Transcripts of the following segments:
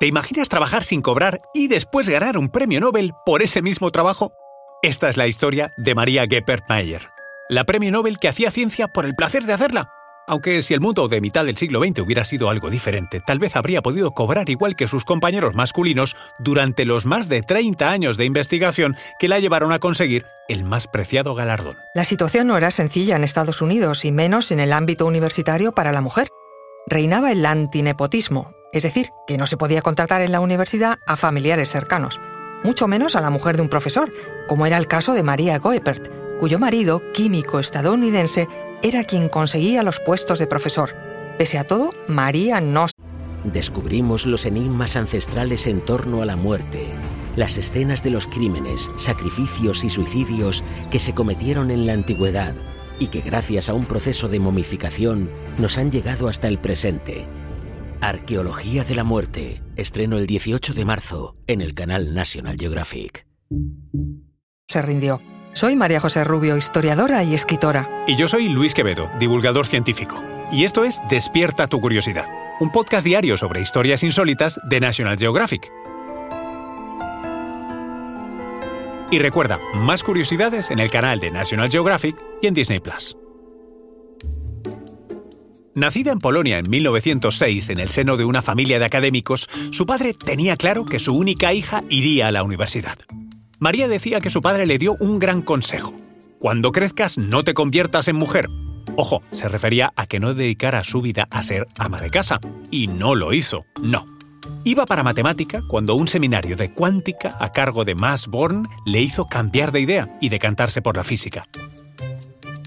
¿Te imaginas trabajar sin cobrar y después ganar un premio Nobel por ese mismo trabajo? Esta es la historia de María Geppert Mayer, la premio Nobel que hacía ciencia por el placer de hacerla. Aunque si el mundo de mitad del siglo XX hubiera sido algo diferente, tal vez habría podido cobrar igual que sus compañeros masculinos durante los más de 30 años de investigación que la llevaron a conseguir el más preciado galardón. La situación no era sencilla en Estados Unidos y menos en el ámbito universitario para la mujer. Reinaba el antinepotismo, es decir, que no se podía contratar en la universidad a familiares cercanos, mucho menos a la mujer de un profesor, como era el caso de María Goepert, cuyo marido, químico estadounidense, era quien conseguía los puestos de profesor. Pese a todo, María no... Descubrimos los enigmas ancestrales en torno a la muerte, las escenas de los crímenes, sacrificios y suicidios que se cometieron en la antigüedad y que gracias a un proceso de momificación nos han llegado hasta el presente. Arqueología de la muerte, estreno el 18 de marzo en el canal National Geographic. Se rindió. Soy María José Rubio, historiadora y escritora. Y yo soy Luis Quevedo, divulgador científico. Y esto es Despierta tu curiosidad, un podcast diario sobre historias insólitas de National Geographic. Y recuerda, más curiosidades en el canal de National Geographic y en Disney Plus. Nacida en Polonia en 1906 en el seno de una familia de académicos, su padre tenía claro que su única hija iría a la universidad. María decía que su padre le dio un gran consejo. Cuando crezcas no te conviertas en mujer. Ojo, se refería a que no dedicara su vida a ser ama de casa. Y no lo hizo, no. Iba para matemática cuando un seminario de cuántica a cargo de Max Born le hizo cambiar de idea y decantarse por la física.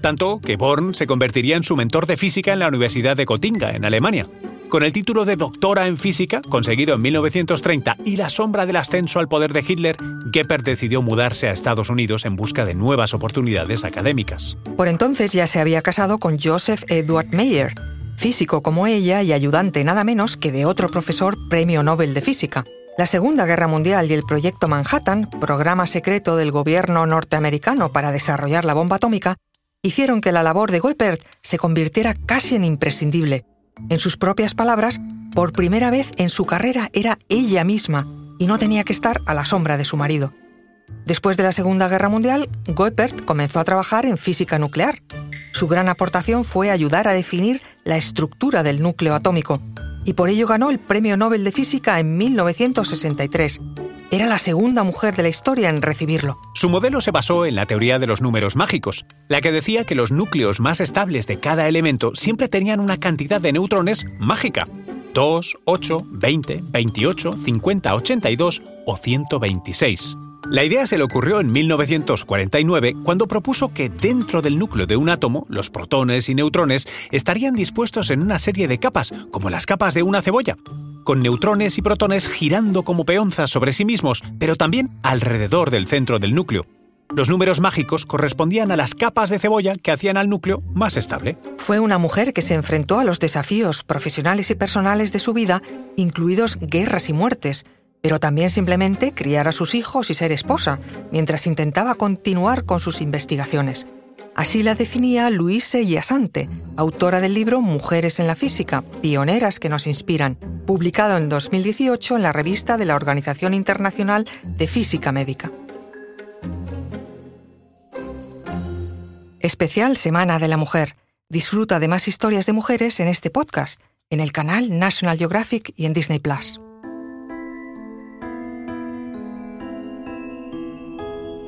Tanto que Born se convertiría en su mentor de física en la Universidad de Gotinga, en Alemania. Con el título de doctora en física, conseguido en 1930, y la sombra del ascenso al poder de Hitler, Geppert decidió mudarse a Estados Unidos en busca de nuevas oportunidades académicas. Por entonces ya se había casado con Joseph Edward Meyer, físico como ella y ayudante nada menos que de otro profesor premio Nobel de Física. La Segunda Guerra Mundial y el Proyecto Manhattan, programa secreto del gobierno norteamericano para desarrollar la bomba atómica, hicieron que la labor de Geppert se convirtiera casi en imprescindible en sus propias palabras, por primera vez en su carrera era ella misma y no tenía que estar a la sombra de su marido. Después de la Segunda Guerra Mundial, Goeppert comenzó a trabajar en física nuclear. Su gran aportación fue ayudar a definir la estructura del núcleo atómico, y por ello ganó el Premio Nobel de Física en 1963, era la segunda mujer de la historia en recibirlo. Su modelo se basó en la teoría de los números mágicos, la que decía que los núcleos más estables de cada elemento siempre tenían una cantidad de neutrones mágica. 2, 8, 20, 28, 50, 82 o 126. La idea se le ocurrió en 1949 cuando propuso que dentro del núcleo de un átomo, los protones y neutrones estarían dispuestos en una serie de capas, como las capas de una cebolla con neutrones y protones girando como peonzas sobre sí mismos, pero también alrededor del centro del núcleo. Los números mágicos correspondían a las capas de cebolla que hacían al núcleo más estable. Fue una mujer que se enfrentó a los desafíos profesionales y personales de su vida, incluidos guerras y muertes, pero también simplemente criar a sus hijos y ser esposa, mientras intentaba continuar con sus investigaciones. Así la definía Luise Yasante, autora del libro Mujeres en la Física, pioneras que nos inspiran, publicado en 2018 en la revista de la Organización Internacional de Física Médica. Especial Semana de la Mujer. Disfruta de más historias de mujeres en este podcast, en el canal National Geographic y en Disney Plus.